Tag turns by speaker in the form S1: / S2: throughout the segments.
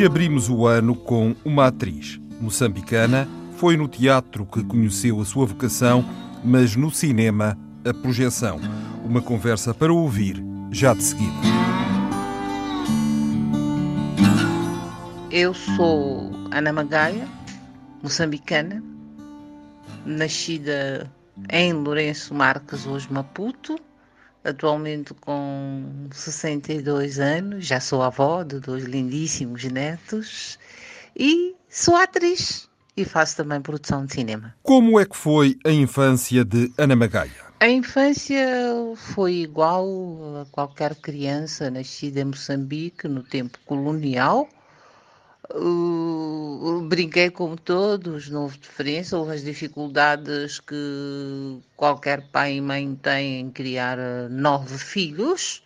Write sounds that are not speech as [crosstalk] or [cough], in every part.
S1: E abrimos o ano com uma atriz moçambicana. Foi no teatro que conheceu a sua vocação, mas no cinema a projeção. Uma conversa para ouvir já de seguida.
S2: Eu sou Ana Magaia, moçambicana, nascida em Lourenço Marques, hoje Maputo, atualmente com 62 anos, já sou avó de dois lindíssimos netos e sou atriz e faço também produção de cinema.
S1: Como é que foi a infância de Ana Magaia?
S2: A infância foi igual a qualquer criança nascida em Moçambique no tempo colonial. Brinquei como todos, não houve diferença, houve as dificuldades que qualquer pai e mãe tem em criar uh, nove filhos,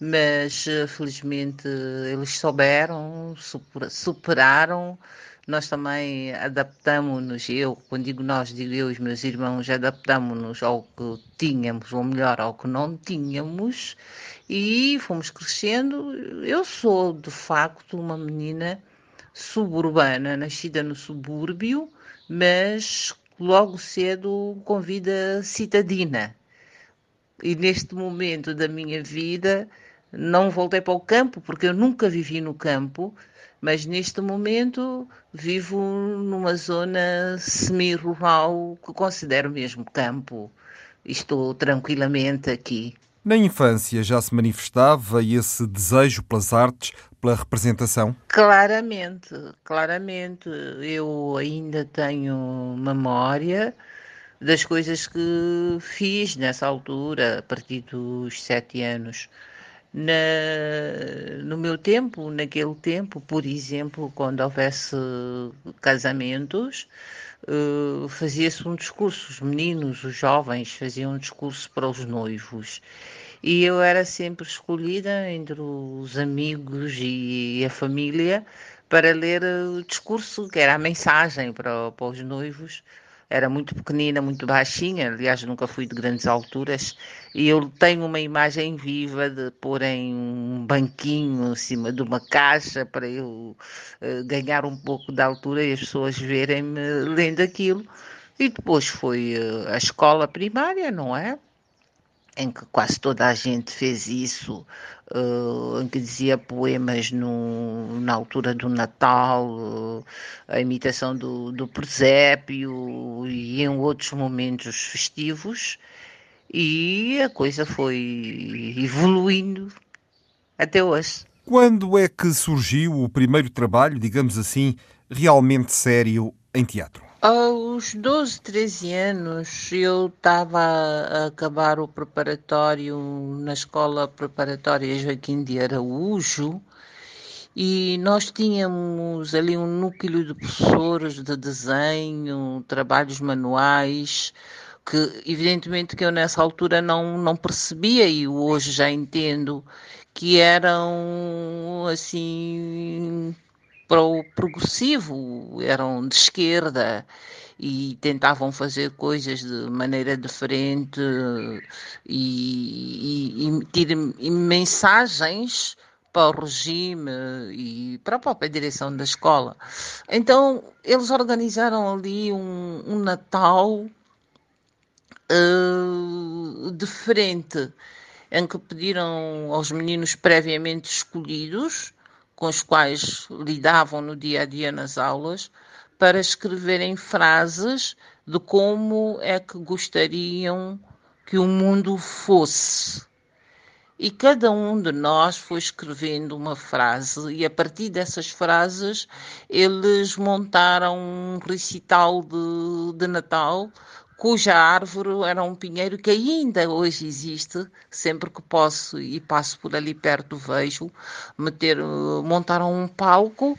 S2: mas uh, felizmente eles souberam, super, superaram. Nós também adaptamos-nos, eu, quando digo nós, digo eu e os meus irmãos, adaptamos-nos ao que tínhamos, ou melhor, ao que não tínhamos, e fomos crescendo. Eu sou, de facto, uma menina suburbana, nascida no subúrbio, mas logo cedo com vida citadina. E neste momento da minha vida não voltei para o campo, porque eu nunca vivi no campo, mas neste momento vivo numa zona semi-rural que considero mesmo campo. Estou tranquilamente aqui.
S1: Na infância já se manifestava esse desejo pelas artes, pela representação?
S2: Claramente, claramente. Eu ainda tenho memória das coisas que fiz nessa altura, a partir dos sete anos. Na, no meu tempo, naquele tempo, por exemplo, quando houvesse casamentos, uh, fazia-se um discurso, os meninos, os jovens faziam um discurso para os noivos. E eu era sempre escolhida entre os amigos e a família para ler o discurso, que era a mensagem para, para os noivos. Era muito pequenina, muito baixinha, aliás, nunca fui de grandes alturas. E eu tenho uma imagem viva de pôr em um banquinho em cima de uma caixa para eu uh, ganhar um pouco de altura e as pessoas verem-me lendo aquilo. E depois foi uh, a escola primária, não é? em que quase toda a gente fez isso, em que dizia poemas no, na altura do Natal, uh, a imitação do, do presépio e em outros momentos festivos, e a coisa foi evoluindo até hoje.
S1: Quando é que surgiu o primeiro trabalho, digamos assim, realmente sério em teatro?
S2: Aos 12, 13 anos, eu estava a acabar o preparatório na Escola Preparatória Joaquim de Araújo e nós tínhamos ali um núcleo de professores de desenho, trabalhos manuais, que evidentemente que eu nessa altura não, não percebia e hoje já entendo que eram assim para o progressivo, eram de esquerda e tentavam fazer coisas de maneira diferente e, e, emitir mensagens para o regime e para a própria direção da escola. Então, eles organizaram ali um, um Natal uh, diferente, em que pediram aos meninos previamente escolhidos com os quais lidavam no dia a dia nas aulas para escreverem frases de como é que gostariam que o mundo fosse. E cada um de nós foi escrevendo uma frase, e a partir dessas frases eles montaram um recital de, de Natal cuja árvore era um pinheiro que ainda hoje existe, sempre que posso e passo por ali perto vejo, meter, montaram um palco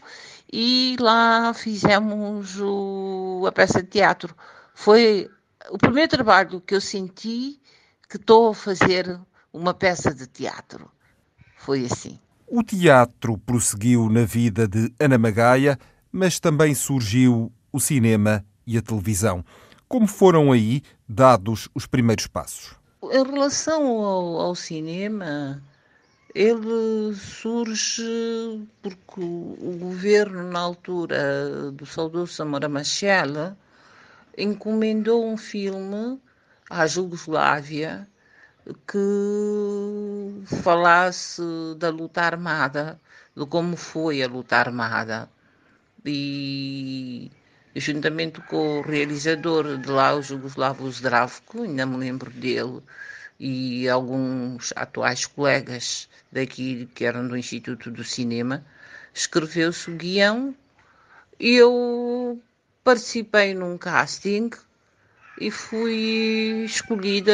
S2: e lá fizemos o, a peça de teatro. Foi o primeiro trabalho que eu senti que estou a fazer uma peça de teatro. Foi assim.
S1: O teatro prosseguiu na vida de Ana Magaia, mas também surgiu o cinema e a televisão. Como foram aí dados os primeiros passos?
S2: Em relação ao, ao cinema, ele surge porque o governo, na altura do saudoso Samora Machel, encomendou um filme à Jugoslávia que falasse da luta armada, de como foi a luta armada. E juntamente com o realizador de lá, o Jugoslavo Zdravko, ainda me lembro dele, e alguns atuais colegas daqui que eram do Instituto do Cinema, escreveu-se o guião e eu participei num casting e fui escolhida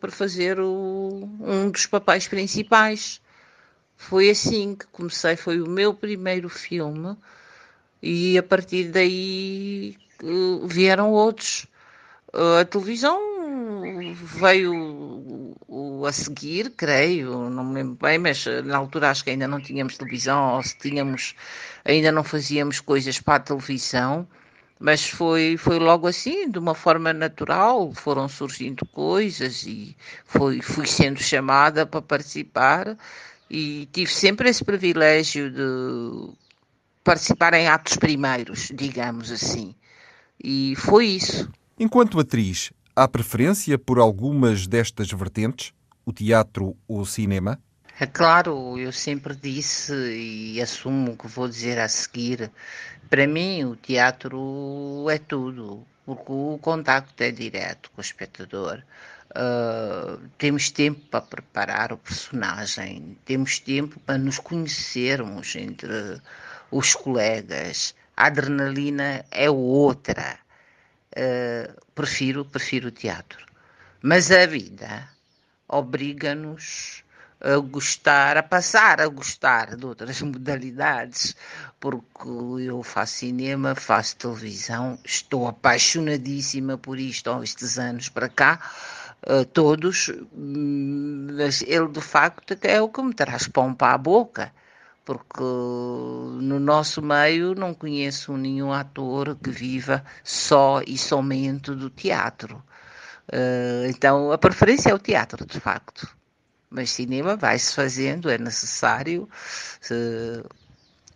S2: para fazer o, um dos papéis principais. Foi assim que comecei, foi o meu primeiro filme e a partir daí uh, vieram outros. Uh, a televisão veio a seguir, creio, não me lembro bem, mas na altura acho que ainda não tínhamos televisão, ou se tínhamos, ainda não fazíamos coisas para a televisão. Mas foi, foi logo assim, de uma forma natural, foram surgindo coisas e foi, fui sendo chamada para participar e tive sempre esse privilégio de participar em atos primeiros, digamos assim. E foi isso.
S1: Enquanto atriz, há preferência por algumas destas vertentes? O teatro ou o cinema?
S2: É claro, eu sempre disse e assumo o que vou dizer a seguir. Para mim, o teatro é tudo, porque o contacto é direto com o espectador. Uh, temos tempo para preparar o personagem, temos tempo para nos conhecermos entre os colegas. A adrenalina é outra. Uh, prefiro, prefiro o teatro. Mas a vida obriga-nos a gostar, a passar a gostar de outras [laughs] modalidades, porque eu faço cinema, faço televisão, estou apaixonadíssima por isto há estes anos para cá, uh, todos, mas ele de facto é o que me traz pão para a boca porque no nosso meio não conheço nenhum ator que viva só e somente do teatro. Uh, então a preferência é o teatro, de facto. Mas cinema vai-se fazendo, é necessário. Uh,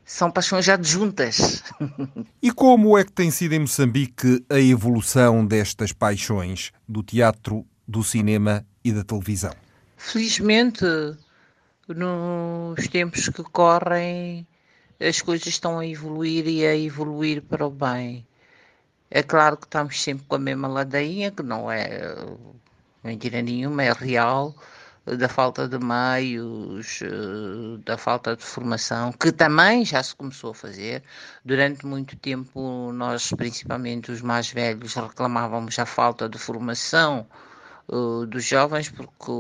S2: são paixões adjuntas. [laughs]
S1: E como é que tem sido em Moçambique a evolução destas paixões do teatro, do cinema e da televisão?
S2: Felizmente nos tempos que correm, as coisas estão a evoluir e a evoluir para o bem. É claro que estamos sempre com a mesma ladainha, que não é mentira nenhuma, é real, da falta de meios, da falta de formação, que também já se começou a fazer. Durante muito tempo, nós, principalmente os mais velhos, reclamávamos a falta de formação uh, dos jovens, porque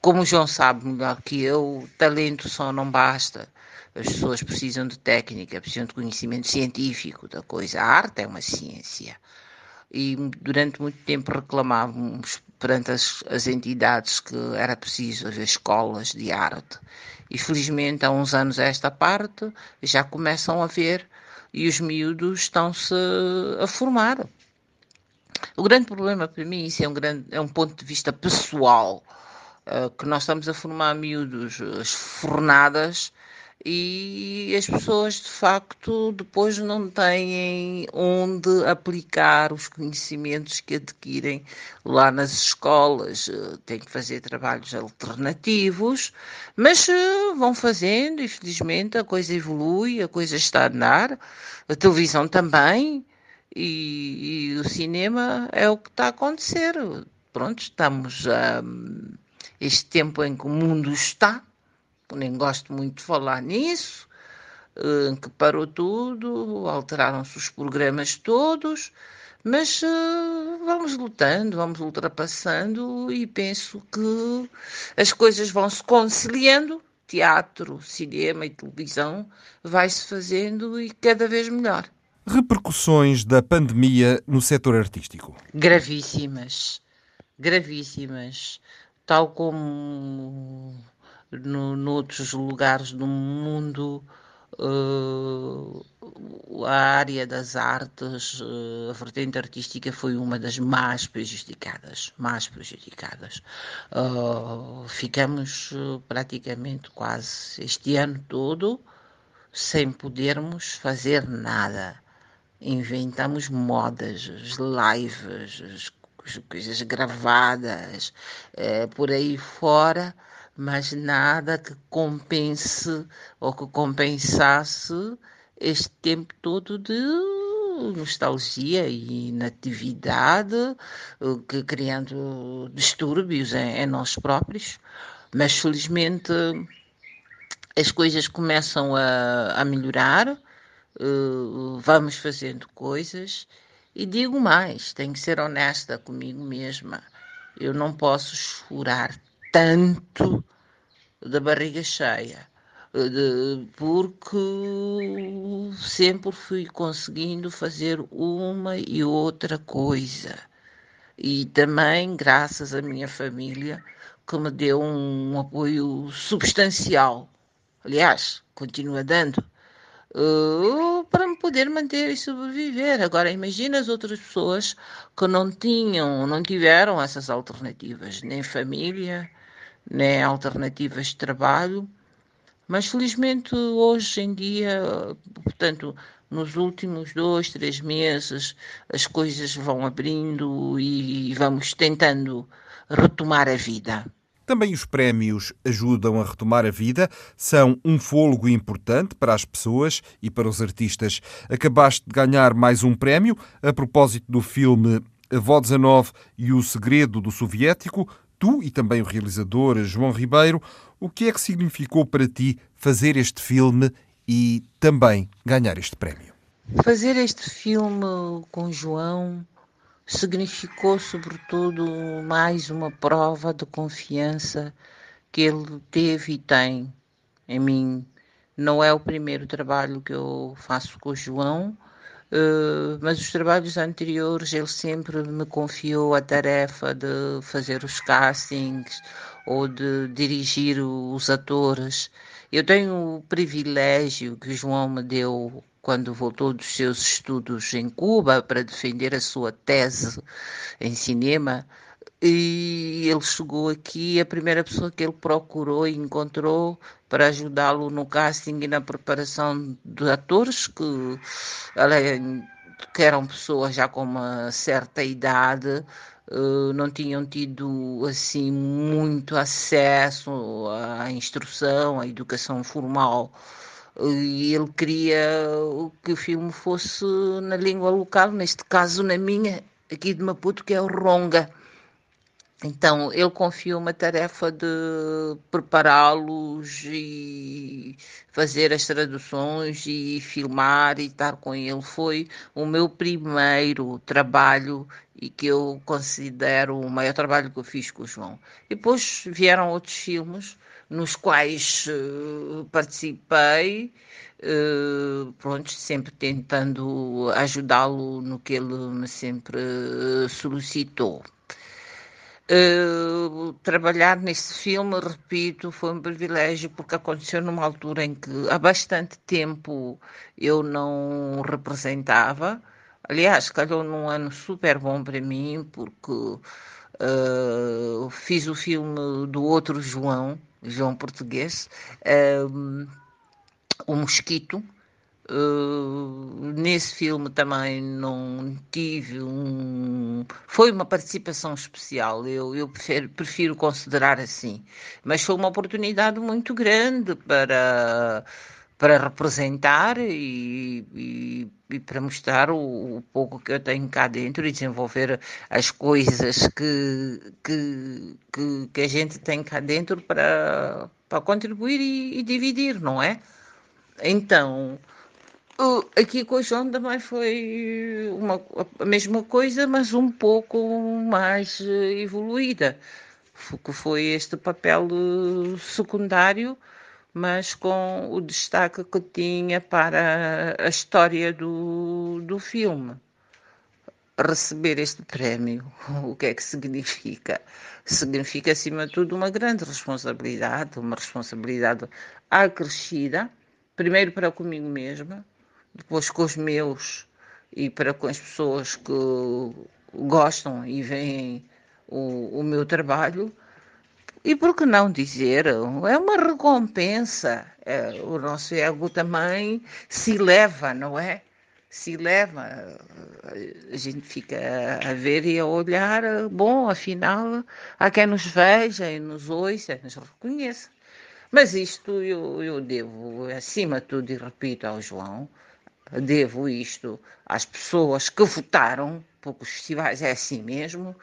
S2: como o João sabe melhor que eu, talento só não basta. As pessoas precisam de técnica, precisam de conhecimento científico da coisa. A arte é uma ciência. E durante muito tempo reclamávamos perante as, as entidades que era preciso as escolas de arte. E felizmente, há uns anos a esta parte, já começam a ver e os miúdos estão-se a formar. O grande problema para mim, isso é um, grande, é um ponto de vista pessoal, que nós estamos a formar miúdos, as fornadas, e as pessoas de facto depois não têm onde aplicar os conhecimentos que adquirem lá nas escolas. Eh, têm que fazer trabalhos alternativos, mas eh, vão fazendo e felizmente a coisa evolui, a coisa está a andar, a televisão também. E, e o cinema é o que está a acontecer. Pronto, estamos a. Um, este tempo em que o mundo está, nem gosto muito de falar nisso, em que parou tudo, alteraram-se os programas todos, Mas uh, vamos lutando, vamos ultrapassando e penso que as coisas vão se conciliando. Teatro, cinema e televisão vai-se fazendo e cada vez melhor.
S1: Repercussões da pandemia no setor artístico?
S2: Gravíssimas, gravíssimas. Tal como no, noutros lugares do mundo, Uh, a área das artes, uh, a vertente artística foi uma das mais prejudicadas, mais prejudicadas. Uh, ficamos praticamente quase este ano todo sem podermos fazer nada. Inventamos modas, lives, coisas gravadas, por aí fora mas nada que compense ou que compensasse este tempo todo de nostalgia e inatividade, eh, que criando distúrbios em, em nós próprios. Mas felizmente as coisas começam a, a melhorar, uh, vamos fazendo coisas e digo mais, tenho que ser honesta comigo mesma. Eu não posso chorar tanto da barriga cheia, de, porque sempre fui conseguindo fazer uma e outra coisa. E também graças à minha família, que me deu um apoio substancial. Aliás, continua dando. Uh, para me poder manter e sobreviver. Agora, imagina as outras pessoas que não tinham, não tiveram essas alternativas, nem família, né, alternativas de trabalho, mas felizmente hoje em dia, portanto, nos últimos dois, três meses, as coisas vão abrindo e vamos tentando retomar a vida.
S1: Também os prémios ajudam a retomar a vida, são um fôlego importante para as pessoas e para os artistas. Acabaste de ganhar mais um prémio a propósito do filme A Voz 19 e o Segredo do Soviético, tu e também o realizador João Ribeiro, o que é que significou para ti fazer este filme e também ganhar este prémio?
S2: Fazer este filme com João significou, sobretudo, mais uma prova de confiança que ele teve e tem em mim. Não é o primeiro trabalho que eu faço com o João, Uh, mas os trabalhos anteriores ele sempre me confiou a tarefa de fazer os castings ou de dirigir os atores. Eu tenho o privilégio que João me deu quando voltou dos seus estudos em Cuba para defender a sua tese em cinema. E ele chegou aqui, a primeira pessoa que ele procurou e encontrou para ajudá-lo no casting e na preparação de atores que, além, que eram pessoas já com uma certa idade, Uh, não tinham tido assim muito acesso à instrução, à educação formal. E ele queria que o filme fosse na língua local, neste caso na minha, aqui de Maputo, que é o Ronga. Então, ele confiou uma tarefa de prepará-los e fazer as traduções e filmar e estar com ele. Foi o meu primeiro trabalho e que eu considero o maior trabalho que eu fiz com o João. Depois vieram outros filmes nos quais uh, participei, uh, pronto, sempre tentando ajudá-lo no que ele me sempre solicitou. Uh, trabalhar nesse filme, repito, foi um privilégio porque aconteceu numa altura em que há bastante tempo eu não representava. Aliás, calhou num ano super bom para mim porque uh, fiz o filme do outro João, João Português, uh, O Mosquito, Uh, nesse filme também não tive um. Foi uma participação especial, eu, eu prefiro, prefiro considerar assim. Mas foi uma oportunidade muito grande para, para representar e, e, e para mostrar o, o, pouco que eu tenho cá dentro e desenvolver as coisas que, que, que, que a gente tem cá dentro para, para contribuir e, e dividir, não é? Então Aqui com o João também foi uma, a mesma coisa, mas um pouco mais eh, evoluída, que foi este papel eh, secundário, mas com o destaque que tinha para a história do, do filme. Receber este prémio, o que é que significa? Significa, acima de tudo, uma grande responsabilidade, uma responsabilidade acrescida, primeiro para comigo mesma, depois com os meus e para com as pessoas que gostam e veem o, o meu trabalho. E por que não dizer? É uma recompensa. É, o nosso ego também se leva, não é? Se leva. A gente fica a ver e a olhar. Bom, afinal, há quem nos veja e nos ouça, nos reconheça. Mas isto eu, eu devo, acima de tudo, e repito ao João, devo isto às pessoas que votaram, porque os festivais é assim mesmo.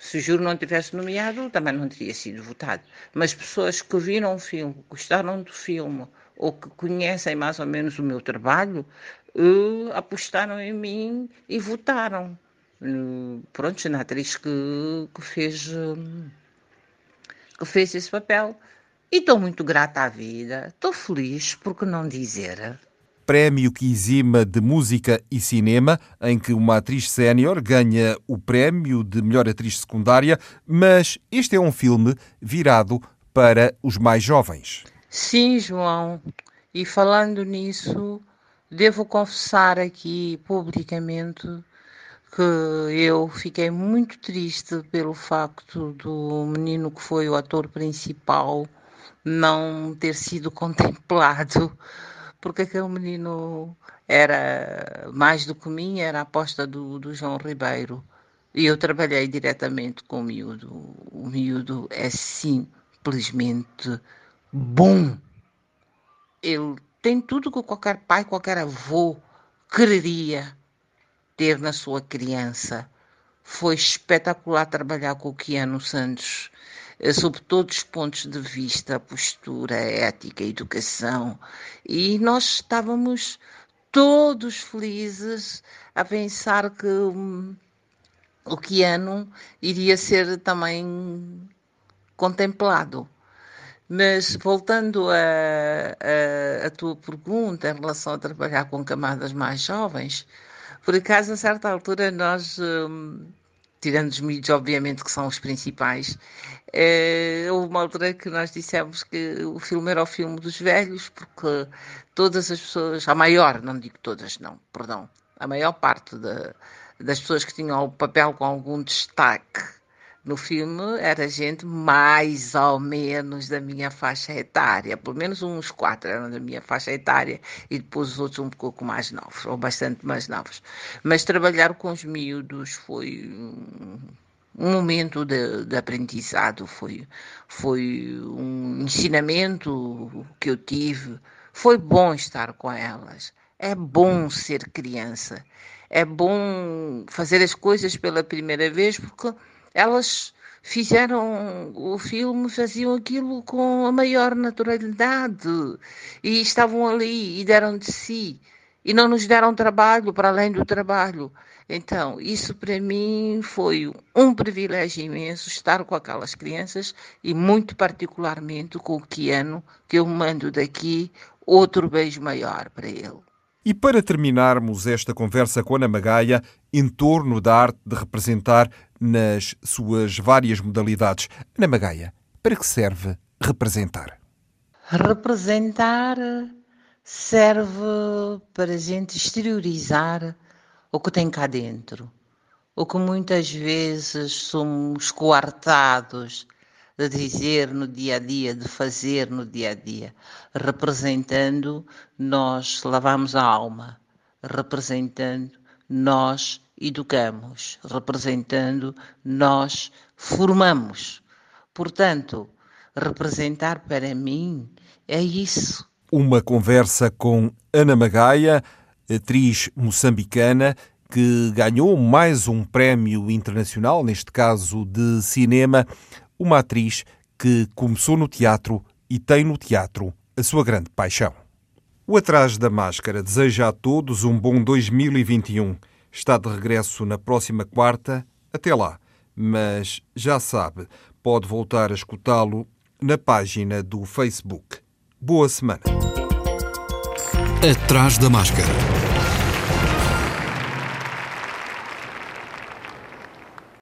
S2: Se o júri não tivesse nomeado, também não teria sido votado. Mas pessoas que viram o filme, gostaram do filme, ou que conhecem mais ou menos o meu trabalho, uh, apostaram em mim e votaram. Uh, pronto, na atriz que, que, fez, uh, que fez esse papel. E estou muito grata à vida, estou feliz, por que não dizer?
S1: Prémio que exima de música e cinema, em que uma atriz sénior ganha o prémio de melhor atriz secundária, mas este é um filme virado para os mais jovens.
S2: Sim, João. E falando nisso, devo confessar aqui publicamente que eu fiquei muito triste pelo facto do menino que foi o ator principal não ter sido [laughs] contemplado porque aquele menino era mais do que mim, era a aposta do, do João Ribeiro. E eu trabalhei diretamente com o miúdo. O miúdo é simplesmente bom. Ele tem tudo que qualquer pai, qualquer avô quereria ter na sua criança. Foi espetacular trabalhar com o Keanu Santos eh, sob todos os pontos de vista, postura, ética, educação, e nós estávamos todos felizes a pensar que hum, o Keanu iria ser também contemplado. Mas voltando a, a, a, tua pergunta em relação a trabalhar com camadas mais jovens, por acaso, a certa altura, nós hum, tirando os miúdos, obviamente, que são os principais, é, houve uma altura que nós dissemos que o filme era o filme dos velhos, porque todas as pessoas, a maior, não digo todas, não, perdão, a maior parte das pessoas que tinham o papel com algum destaque no filme era gente mais ou menos da minha faixa etária, pelo menos uns quatro eram da minha faixa etária e depois os outros um pouco mais novos, ou bastante mais novos. Mas trabalhar com os miúdos foi um momento de, de aprendizado, foi, foi um ensinamento que eu tive. Foi bom estar com elas, é bom ser criança, é bom fazer as coisas pela primeira vez, porque elas fizeram o filme, faziam aquilo com a maior naturalidade e estavam ali e deram de si e não nos deram trabalho para além do trabalho. Então, isso para mim foi um privilégio imenso estar com aquelas crianças e muito particularmente com o Kiano, que eu mando daqui outro beijo maior para ele.
S1: E para terminarmos esta conversa com Ana Magaia, em torno da arte de representar nas suas várias modalidades, Ana Magaia, para que serve representar?
S2: Representar serve para a gente exteriorizar o que tem cá dentro, o que muitas vezes somos coartados de dizer no dia a dia, de fazer no dia a dia. Representando, nós lavamos a alma. Representando, nós educamos. Representando, nós formamos. Portanto, representar para mim é isso.
S1: Uma conversa com Ana Magaia, atriz moçambicana, que ganhou mais um prémio internacional, neste caso de cinema, uma atriz que começou no teatro e tem no teatro a sua grande paixão. O Atrás da Máscara deseja a todos um bom 2021. Está de regresso na próxima quarta. Até lá. Mas já sabe, pode voltar a escutá-lo na página do Facebook. Boa semana.
S3: Atrás da Máscara